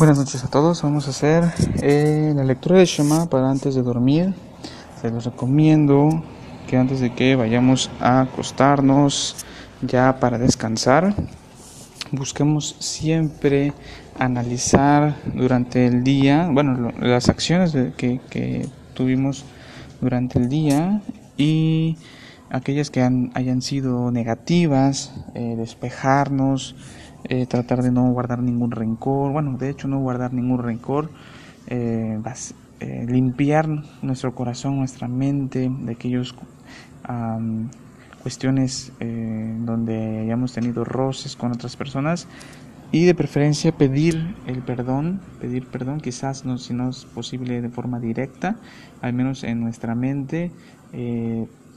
Buenas noches a todos. Vamos a hacer eh, la lectura de Shema para antes de dormir. Se los recomiendo que antes de que vayamos a acostarnos ya para descansar, busquemos siempre analizar durante el día, bueno, las acciones que, tuvimos durante el día y aquellas que han, hayan sido negativas, eh, despejarnos eh, tratar de no guardar ningún rencor, bueno, de hecho no guardar ningún rencor, eh, eh, limpiar nuestro corazón, nuestra mente de aquellos cuestiones donde hayamos tenido roces con otras personas. Y de preferencia pedir el perdón, pedir perdón, quizás no, si no es posible de forma directa, al menos en nuestra mente,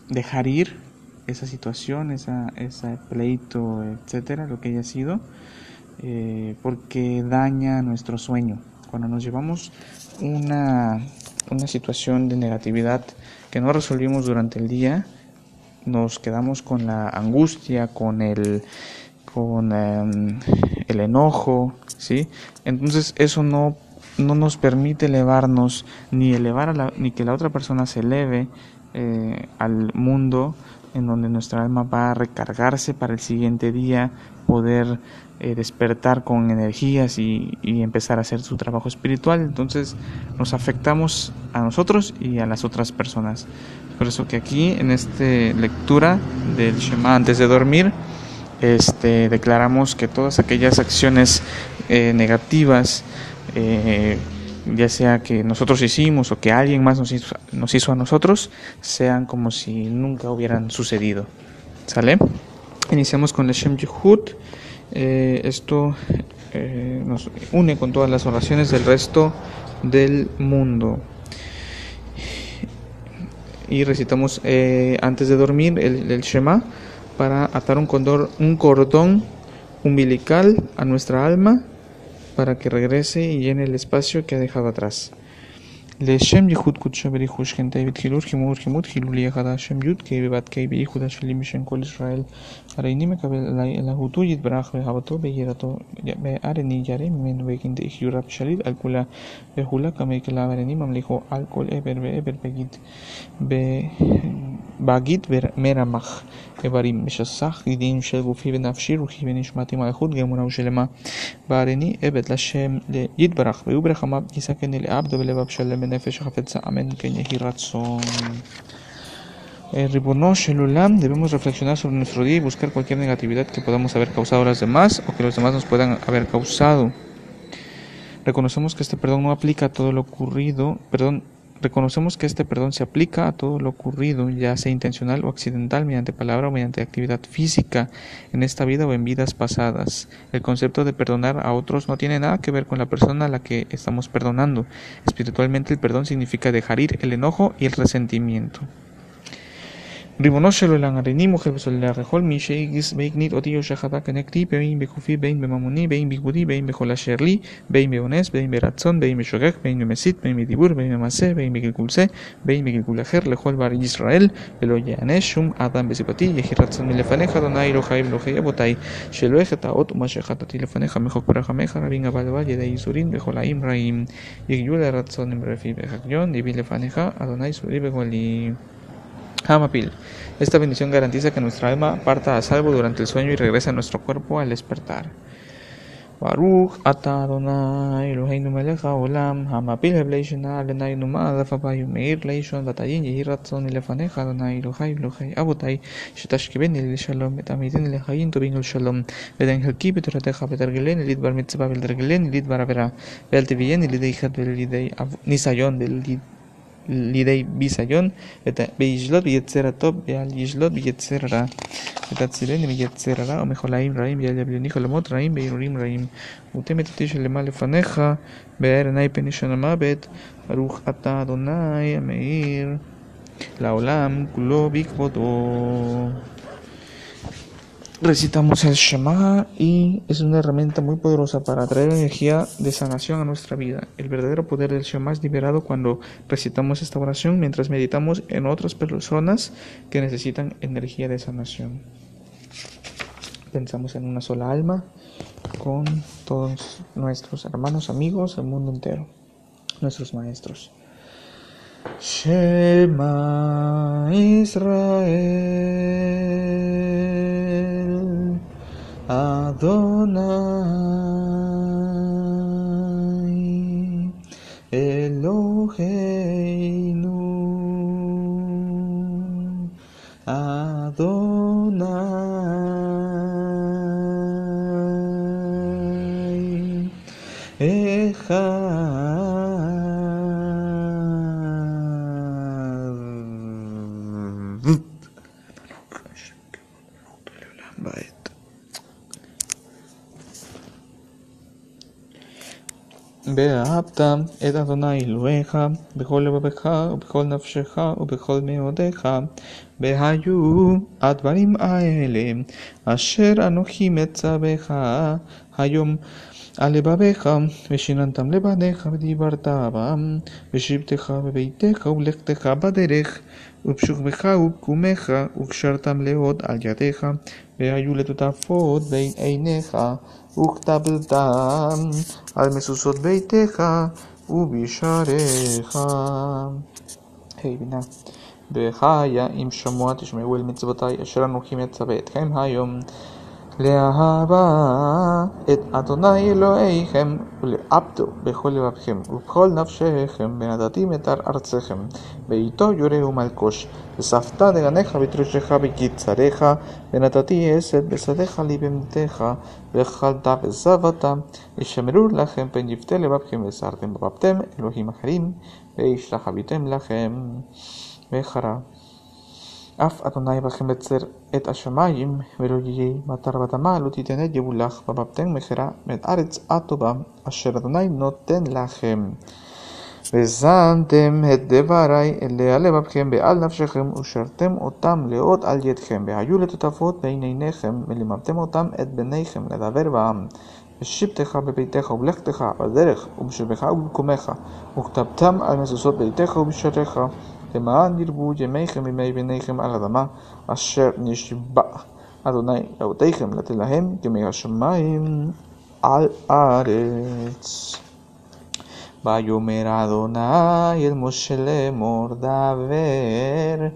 dejar ir esa situación, esa, ese pleito, etcétera, lo que haya sido, eh, porque daña nuestro sueño. Cuando nos llevamos una, una situación de negatividad que no resolvimos durante el día, nos quedamos con la angustia, con el, con em, el enojo, ¿sí? Entonces eso no, no nos permite elevarnos, ni elevar a la, ni que la otra persona se eleve eh, al mundo en donde nuestra alma va a recargarse para el siguiente día, poder eh, despertar con energías y, empezar a hacer su trabajo espiritual. Entonces nos afectamos a nosotros y a las otras personas. Por eso que aquí en esta lectura del Shema antes de dormir, este, declaramos que todas aquellas acciones eh, negativas, eh, ya sea que nosotros hicimos o que alguien más nos hizo, nos hizo a nosotros, sean como si nunca hubieran sucedido. ¿Sale? Iniciamos con el Shem Yehud. Eh, esto eh, nos une con todas las oraciones del resto del mundo. Y recitamos eh, antes de dormir el, el, Shema para atar un, condor, un cordón umbilical a nuestra alma para que regrese y llene el espacio que ha dejado atrás. לשם ייחוד קודשו בריחוש כן תאבית חילול חימור חימוד חילולי אחד השם י' כי בבת כי בייחוד השלים בשם כל ישראל הרי איני מקבל להותו יתברך ואהבתו ביראתו וארני ירא ממנו וכן תחיו רב שליט על כולה וכולה כמקלה וארני ממליכו על כל עבר ועבר בגיד בגיד מרמח איברים משסח ידין של גופי ונפשי רוחי ונשמתי מלכות גמורה ושלמה וארני עבד לשם יתברך והוא ברחמיו יסכן אל עבדו ולבב שלם בנפש החפצה אמן כן יהי רצון Eh, debemos reflexionar sobre nuestro día y buscar cualquier negatividad que podamos haber causado a los demás o que los demás nos puedan haber causado. Reconocemos que este perdón no aplica a todo lo ocurrido, perdón, reconocemos que este perdón se aplica a todo lo ocurrido, ya sea intencional o accidental, mediante palabra o mediante actividad física, en esta vida o en vidas pasadas. El concepto de perdonar a otros no tiene nada que ver con la persona a la que estamos perdonando. Espiritualmente el perdón significa dejar ir el enojo y el resentimiento. ריבונו של עולם, הריני מוחה וסולח לכל מי שהגיס והקנית אותי יושחתה כנגדי, בין בכופי, בין בממוני, בין בכבודי, בין בכל אשר לי, בין באונס, בין ברצון, בין בשוגג, בין במסית, בין בדיבור, בין במעשה, בין בגלגול זה, בין בגלגול אחר, לכל בר ישראל, ולא יענש שום אדם בסיבתי, יהי רצון מלפניך, אדוני אלוהי ואלוהי אבותי, שלא החטאות ומה שחטאתי לפניך מחוק ברחמך, רבים אבל אבל ידי ייסורים וחולאים רעים, יגיעו לרצון עם רפי וחגיון, דיבי לפניך, אדוני סורי וגולי. Hamapil. Esta bendición garantiza que nuestra alma parta a salvo durante el sueño y regrese a nuestro cuerpo al despertar. Baruch ata Adonai Eloheinu melech haolam hamapil hebleishena alenaynu ma'adaf abayu meir leishon batayin yehi ratzon lefanecha Adonai Elohai Elohai abutai shetashkibeni leshalom betamitin lechayin tobin shalom veden helki betoratecha betergelen lidbar mitzvah beltergelen lidbar avera belteviyen lidei chat belidei nisayon לידי ביסיון, וישלוט ביצר הטוב ועל ישלוט ביצר רע. ותצילני מיצר רע ומחולאים רעים ויעל יבליני חלומות רעים בהרהורים רעים. ותמת אותי שלמה לפניך, באר עיני פן ישן המוות, ברוך אתה אדוני המאיר לעולם כולו בכבודו. Recitamos el Shema y es una herramienta muy poderosa para traer energía de sanación a nuestra vida. El verdadero poder del Shema es liberado cuando recitamos esta oración mientras meditamos en otras personas que necesitan energía de sanación. Pensamos en una sola alma con todos nuestros hermanos, amigos, el mundo entero, nuestros maestros. Shema Israel Adonai Eloheinu Adonai Echad ואהבת את אדוני אלוהיך בכל לבביך ובכל נפשך ובכל מאודיך והיו הדברים האלה אשר אנוכי מצווך היום על לבביך ושיננתם לבניך ודיברת בם ושבתך בביתך ולכתך בדרך ובשוכבך ובקומך וקשרתם לעוד על ידיך והיו לטוטפות בין עיניך וכתבתם על משושות ביתך ובשעריך. היי בינה. וחיה אם שמוע תשמעו אל מצוותי אשר אנוכי מצווה אתכם היום לאהבה את אדוני אלוהיכם ולעבדו בכל לבבכם ובכל נפשכם ונתתים את ארצכם ואיתו יורה ומלקוש וספת דגניך ותרשך בקיצריך ונתתי עשת בשדיך לבהמתך ואכלת וזבת ישמרו לכם פן יפתה לבבכם וסרתם ובבתם אלוהים אחרים וישלחביתם לכם. וחרה אף אדוני בכם בצר את השמיים ולא יהי מטר בדמה לא תיתן את יבולך ובבתם מכרה מן ארץ הטובה אשר אדוני נותן לכם. וזנתם את דברי אליה לבבכם בעל נפשכם ושרתם אותם לעוד על ידכם והיו לטוטפות בין עיניכם ולימדתם אותם את בניכם לדבר בעם. ושבתך בביתך ובלכתך בדרך ובשבך ובמקומך וכתבתם על מזוזות ביתך ובשעריך למען ירבו ימיכם ימי בניכם על אדמה אשר נשבע אדוני לאבותיכם לתת להם כמי השמיים על הארץ. ויאמר אדוני אל משה לאמור דבר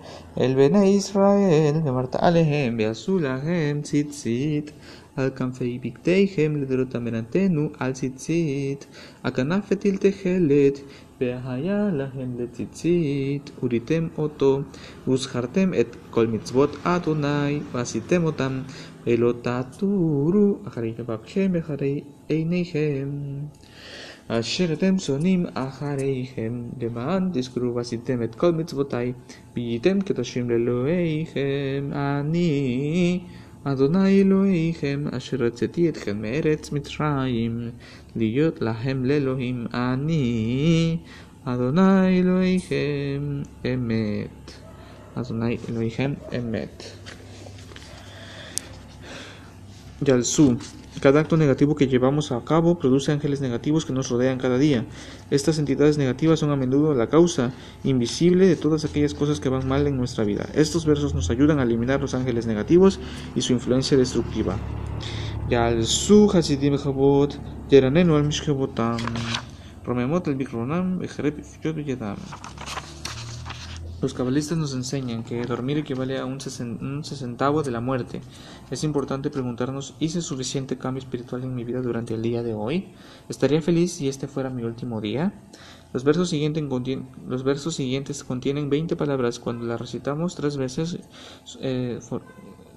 אל בני ישראל ואמרת עליהם ויעשו להם ציצית על כנפי בגדיכם לדורותם ונתנו על ציצית הכנף ותל תכלת והיה להם לציצית וריתם אותו וזכרתם את כל מצוות אדוני ועשיתם אותם ולא תעטורו אחרי לבבכם ואחרי עיניכם. אשר אתם שונאים אחריכם, למען תזכרו ועשיתם את כל מצוותי, והייתם קדושים לאלוהיכם, אני, אדוני אלוהיכם, אשר רציתי אתכם מארץ מצרים, להיות להם לאלוהים, אני, אדוני אלוהיכם, אמת. אדוני אלוהיכם, אמת. Yalsu. Cada acto negativo que llevamos a cabo produce ángeles negativos que nos rodean cada día. Estas entidades negativas son a menudo la causa invisible de todas aquellas cosas que van mal en nuestra vida. Estos versos nos ayudan a eliminar los ángeles negativos y su influencia destructiva. Yalsu Hasidim Chabot, Yeranenu al Mishkebotam, Romemot el Bikronam, Ejerep Yod Yedam. Los cabalistas nos enseñan que dormir equivale a un, sesentavo de la muerte. Es importante preguntarnos, ¿hice suficiente cambio espiritual en mi vida durante el día de hoy? ¿Estaría feliz si este fuera mi último día? Los versos, contienen, los versos siguientes contienen 20 palabras. Cuando las recitamos tres veces, eh,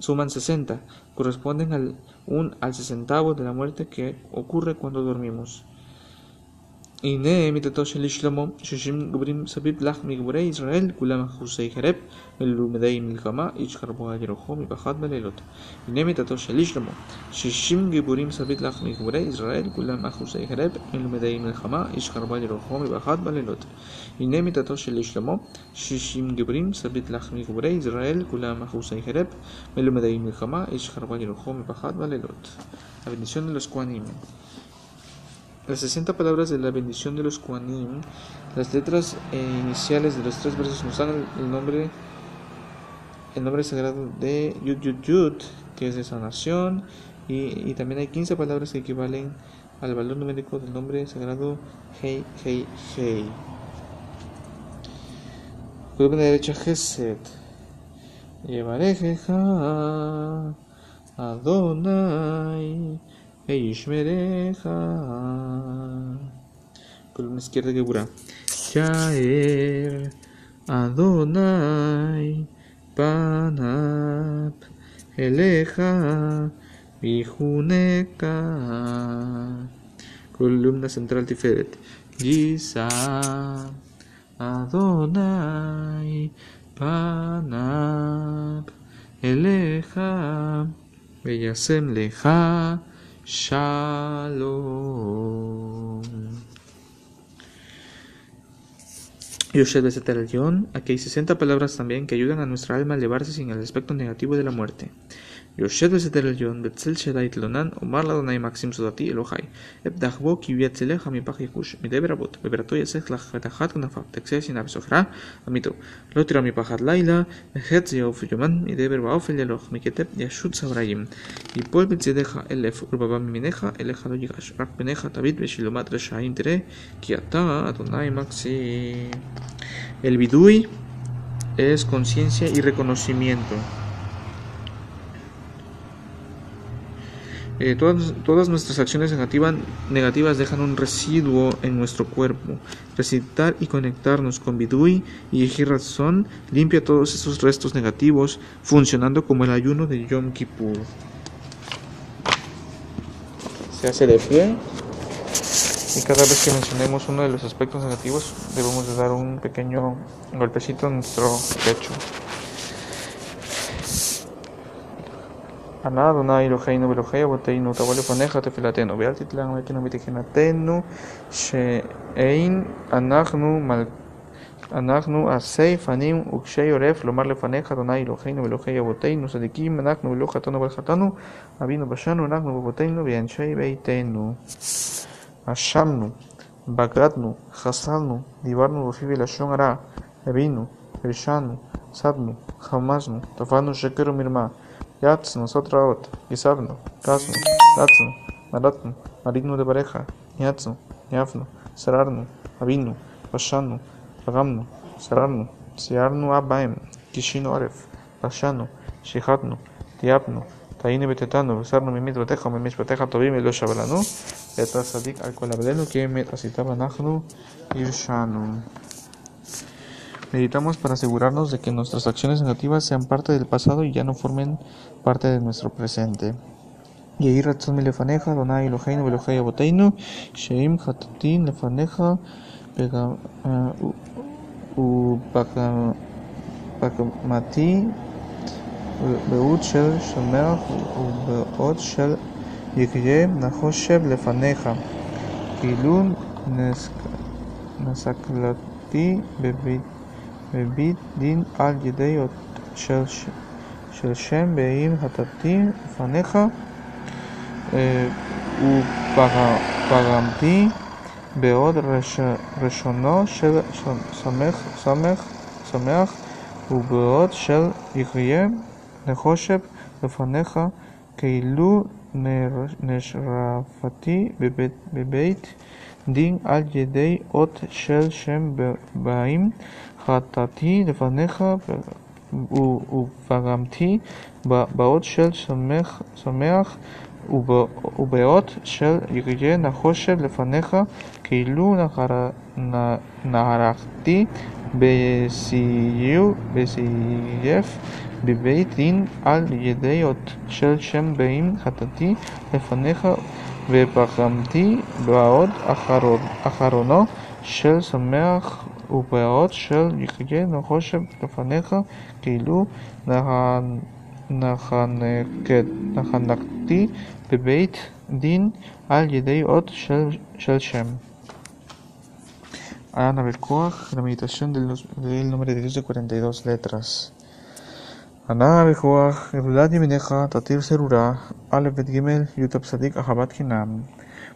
suman 60. Corresponden al, un, al sesentavo de la muerte que ocurre cuando dormimos. הנה מיתתו של שלמה, שישים גברים סביב לך מגבורי ישראל, כולם אחוזי חרב, מלומדי מלחמה, איש חרבו על ירוחו מפחד בלילות. הנה מיתתו של שלמה, שישים גיבורים סביב לך מגבורי ישראל, כולם אחוזי חרב, מלומדי מלחמה, איש חרבו על ירוחו מפחד בלילות. הנה מיתתו של שלמה, שישים גיבורים סביב לך מגבורי ישראל, כולם אחוזי חרב, מלומדי מלחמה, איש חרבו על ירוחו מפחד בלילות. La bendición de los. Las 60 palabras de la bendición de los Kuanim, las letras eh, iniciales de los tres versos nos dan el, nombre el nombre sagrado de Yud Yud Yud, que es de sanación, Y, y también hay 15 palabras que equivalen al valor numérico del nombre sagrado Hei, Hei, Hei. Columna derecha Geset. Yevarejeja Adonai Eishmereja. Columna izquierda Gebura. Yaer Adonai Panap Eleja Vijuneka. Columna central Tiferet. Yisa Adonai Panab Eleja Beyasem Leja Shalom. Yoshed Besetel Aquí hay 60 palabras también que ayudan a nuestra alma a elevarse sin el aspecto negativo de la muerte יושב בסתר עליון, בצל שדי תלונן, אומר לאדוני מקסים סודתי אלוהי. אבדח בו כי יצילך מפח ייחוש, מדי ברבות, בבירתו יסך לך ותחת כנפיו, תקצה שנאה וסוחרה, עמיתו. לא תירא מפחד לילה, וחץ יעוף יומן, מדי בר ואופל ילוך, מכתב ישוט סבריים. יפול בצדך אלף, ולבבא ממיניך, אליך לא ייגש. רק פניך תביט בשילומת רשעים תראה, כי אתה אדוני מקסים. El bidui es conciencia y reconocimiento. Eh, todas, nuestras acciones negativas, dejan un residuo en nuestro cuerpo. Recitar y conectarnos con Bidui y Son limpia todos esos restos negativos, funcionando como el ayuno de Yom Kippur. Se hace de pie y cada vez que mencionemos uno de los aspectos negativos debemos de dar un pequeño golpecito en nuestro pecho. Ana Adonai Eloheinu ואלוהי אבותינו תבוא לפניך תפילתנו ואל תתלנו אלוקינו בתחינתנו שאין אנחנו מל... אנחנו עשי פנים וקשי עורף לומר לפניך אדוני אלוהינו ואלוהי אבותינו צדיקים אנחנו ולא חטאנו ולחטאנו אבינו בשנו אנחנו ואבותינו ואנשי ביתנו אשמנו בגדנו חסלנו דיברנו לפי בלשון הרע הבינו הרשענו סדנו חמזנו תפרנו שקר ומרמה Yatsun otra ot, Gisabno, Rasno, Ratsun, Maratun, Marino de pareja, Yatsun, Yafno, Sararnu, Avinu, Vashanu, Pagamno, Sararnu, Siarno Abaim, Kishino Aref, Rashanu, Shihatno, Diabnu, תהיינו Betetano, ובשרנו Mimit בתיך Mimit בתיך Tobim, Elo שבלנו, ואת הצדיק על כל עבדינו, כי אמת Meditamos para asegurarnos de que nuestras acciones negativas sean parte del pasado y ya no formen parte de nuestro presente. יהי רצון מלפניך, אדוני אלוהינו ואלוהי אבותינו, שאם חטאתי לפניך ובקמתי באות של שמח ובאות של יקרה נחושב לפניך, כאילו נסקלתי בבית בבית דין על ידי של, שם באם חטאתי לפניך ופרמתי בעוד ראשונו של שמח, שמח, שמח ובעוד של יחיה נחושב לפניך כאילו נשרפתי בבית, בבית דין על ידי אות של שם באים חטאתי לפניך ופגמתי באות של שמח ובאות של יראה נחושב לפניך כאילו נערכתי בסייף בבית דין על ידי אות של שם באים חטאתי לפניך ופגמתי באות אחרונו של שמח ובאות של יחיה נחושב לפניך כאילו נחנקתי בבית דין על ידי אות של, של שם. Ana Bekoach, la meditación del, del nombre de Dios de 42 letras. Ana Bekoach, Erulat Yeminecha, Tatir Serura, Aleph Bet Gimel, Yutab Sadik, Ahabat Kinam.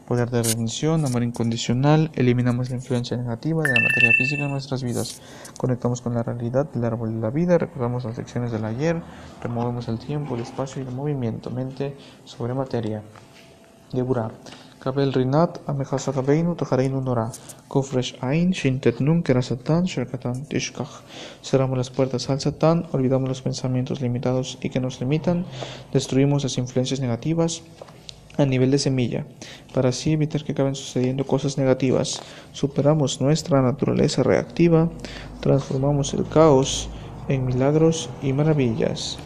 poder de redención, amor incondicional, eliminamos la influencia negativa de la materia física en nuestras vidas, conectamos con la realidad del árbol de la vida, recordamos las lecciones del ayer, removemos el tiempo, el espacio y el movimiento, mente sobre materia. Geburah. Sherkatan, Tishkach. Cerramos las puertas al Satán, olvidamos los pensamientos limitados y que nos limitan, destruimos las influencias negativas a nivel de semilla, para así evitar que acaben sucediendo cosas negativas. Superamos nuestra naturaleza reactiva, transformamos el caos en milagros y maravillas.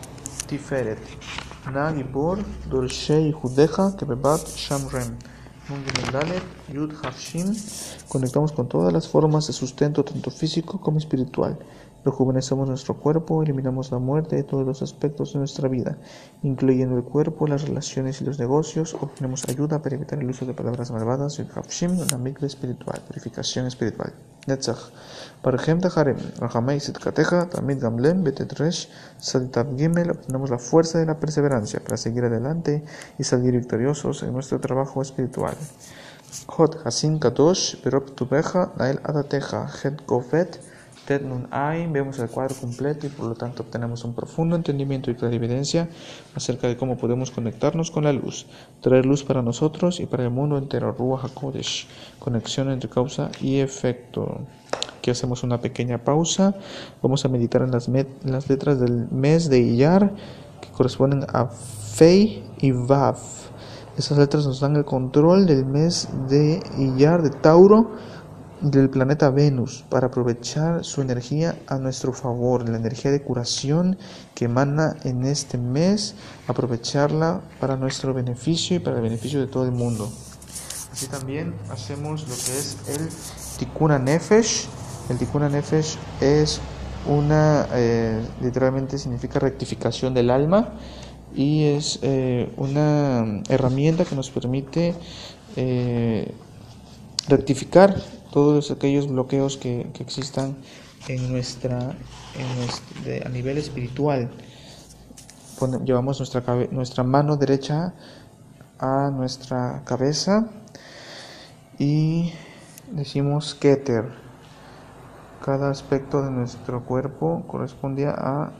Tiferet. Nagibor, Dorshei Judeja, Kebebat, Shamrem. Yud Hafshin. Conectamos con todas las formas de sustento, tanto físico como espiritual. Rejuvenecemos nuestro cuerpo, eliminamos la muerte de todos los aspectos de nuestra vida, incluyendo el cuerpo, las relaciones y los negocios. Obtenemos ayuda para evitar el uso de palabras malvadas. Yud Hafshim, la micro espiritual, purificación espiritual. Netzach. Parjem Taharem, Rahamei Sitkateja, Tamid Gamlem, Betetresh, Saditab Gimel, obtenemos la fuerza de la perseverancia para seguir adelante y salir victoriosos en nuestro trabajo espiritual. Hot Hasin Kadosh, Berop Tubeja, Nael Adateja, Het Govet, Nun vemos el cuadro completo y por lo tanto obtenemos un profundo entendimiento y clarividencia acerca de cómo podemos conectarnos con la luz, traer luz para nosotros y para el mundo entero. Ruach HaKodesh, conexión entre causa y efecto. Aquí hacemos una pequeña pausa. Vamos a meditar en las, las letras del mes de Iyar que corresponden a Fei y Vav. Esas letras nos dan el control del mes de Iyar de Tauro del planeta Venus para aprovechar su energía a nuestro favor, la energía de curación que emana en este mes, aprovecharla para nuestro beneficio y para el beneficio de todo el mundo. Así también hacemos lo que es el Tikkun Nefesh. El Tikkun Nefesh es una, eh, literalmente significa rectificación del alma y es eh, una herramienta que nos permite eh, rectificar todos aquellos bloqueos que, existan en nuestra, a nivel espiritual. llevamos nuestra, nuestra mano derecha a nuestra cabeza y decimos Keter. Cada aspecto de nuestro cuerpo corresponde a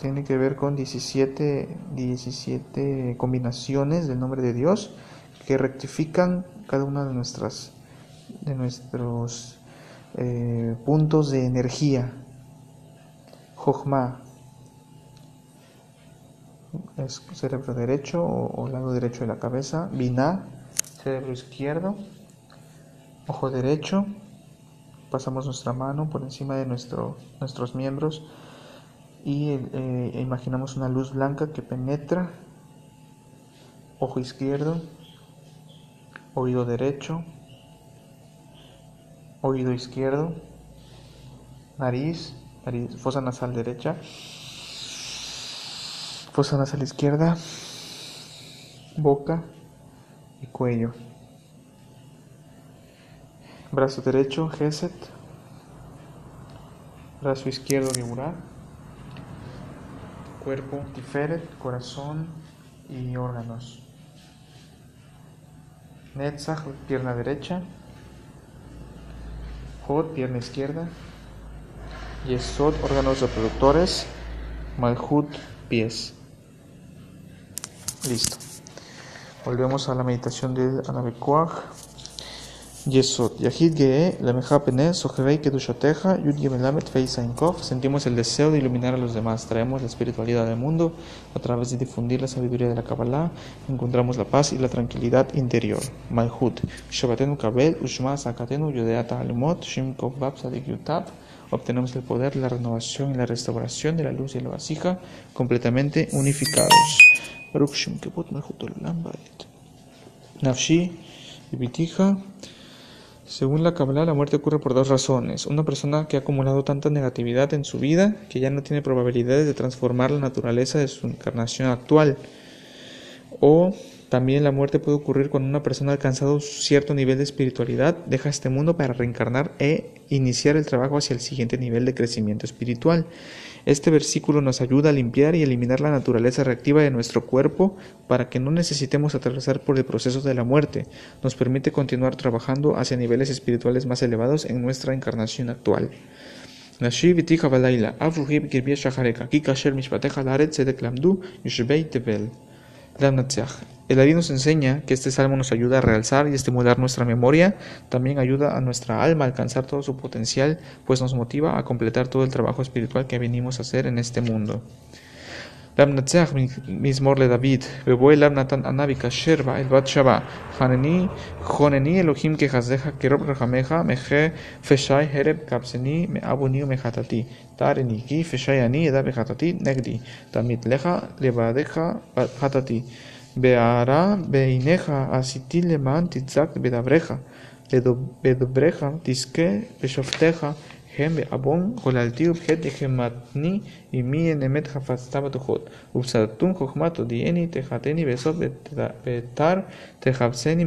tiene que ver con 17, 17 combinaciones del nombre de Dios que rectifican cada una de nuestras de nuestros eh, puntos de energía. Jochma es cerebro derecho o, lado derecho de la cabeza. Binah, cerebro izquierdo. Ojo derecho. Pasamos nuestra mano por encima de nuestro, nuestros miembros y eh, imaginamos una luz blanca que penetra. Ojo izquierdo. Oído derecho oído izquierdo, nariz, nariz, fosa nasal derecha, fosa nasal izquierda, boca y cuello. Brazo derecho, Geset. Brazo izquierdo, Geburah. Cuerpo, Tiferet, corazón y órganos. Netzach, pierna derecha. Hod, pierna izquierda. Yesod, órganos reproductores. Malhut, pies. Listo. Volvemos a la meditación del Anabekoach. Sentimos el deseo de iluminar a los demás. Traemos la espiritualidad del mundo a través de difundir la sabiduría de la Kabbalah. Encontramos la paz y la tranquilidad interior. Malhut. Shabbatenu Kabel, Ushma Sakatenu, Yudeata Alumot, Shimkov Bab Sadik Yutab. Obtenemos el poder, la renovación y la restauración de la luz y la vasija completamente unificados. Baruch Shem Malhut Nafshi Ibitija. Según la Kabbalah, la muerte ocurre por dos razones. Una persona que ha acumulado tanta negatividad en su vida que ya no tiene probabilidades de transformar la naturaleza de su encarnación actual. O también la muerte puede ocurrir cuando una persona ha alcanzado cierto nivel de espiritualidad, deja este mundo para reencarnar e iniciar el trabajo hacia el siguiente nivel de crecimiento espiritual. Este versículo nos ayuda a limpiar y eliminar la naturaleza reactiva de nuestro cuerpo para que no necesitemos atravesar por el proceso de la muerte. Nos permite continuar trabajando hacia niveles espirituales más elevados en nuestra encarnación actual. El David nos enseña que este salmo nos ayuda a realzar y estimular nuestra memoria, también ayuda a nuestra alma a alcanzar todo su potencial, pues nos motiva a completar todo el trabajo espiritual que venimos a hacer en este mundo. למנצח מזמור לדוד, ובוא אליו נתן ענה וכשר בה אל בת שבה. חנני, חונני אלוהים כחסדיך כרוב רחמך, מחה פשעי הרב קבצני מעווני ומחטאתי. תרני כי פשעי אני אדע בחטאתי נגדי. תמית לך לבדיך חטאתי. בהערה בעיניך עשיתי למען תצעק בדבריך. בדבריך תזכה בשופטיך hem abon holaltiu bhet hematni y mi enemet hafastaba tuhot. Upsatum hochmato dieni techateni besot betar techapseni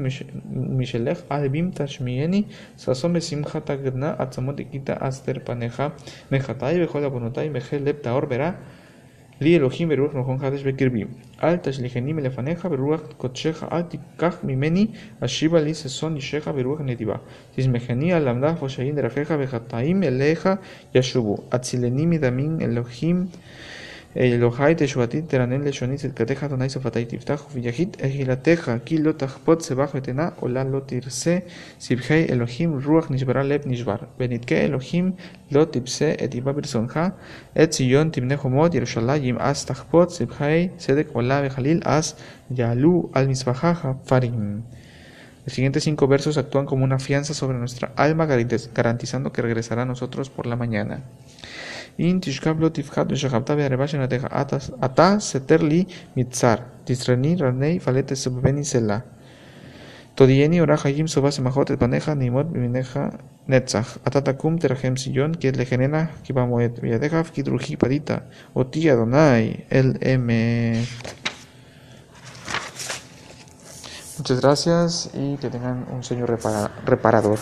mishelech albim tashmieni sasom besimchata gna atzamot ikita aster paneja mechatai bechol abonotai mechel lep taor Die Elohim beruach nochonjades bekirbim. Alta shlichenim elefaneja beruach kotsheja altikach mimeni ashiva li seson isheja beruach netiva. Tismecheni alamdah voshayin drafeja vejataim eleja yashubu. Atzilenim idamin Elohim אלוהי תשועתי תרנן לשוני צדקתך אדוני שפתי תפתח וביחיד אכילתך כי לא תחפוץ סבך ותנה עולה לא תרסה סבכי אלוהים רוח נשברה לב נשבר ונתקה אלוהים לא תפסה את איבה ברצונך את ציון תבנה חומות ירושלים אז תחפוץ סבכי צדק עולה וחליל אז יעלו על מזבחך פרים Los siguientes cinco versos actúan como una fianza sobre nuestra alma, garantizando que regresará a nosotros por la mañana. Intisch gab lot ifhat mishagabta ve'arebash anateja ata seter li mitzar. Tisreni ranei falete subbeni selah. Τοδιένι ορά χαγίμ σοβά σε μαχώτε πανέχα νημότ μιμινέχα νέτσαχ. Ατά τα κούμ τερχέμ σιγιόν και λεχενένα και παμοέτ. Βιαδέχα αυκή τρουχή πατήτα. Ότι αδονάει. Ελ εμε. Muchas gracias y que tengan un sueño reparador.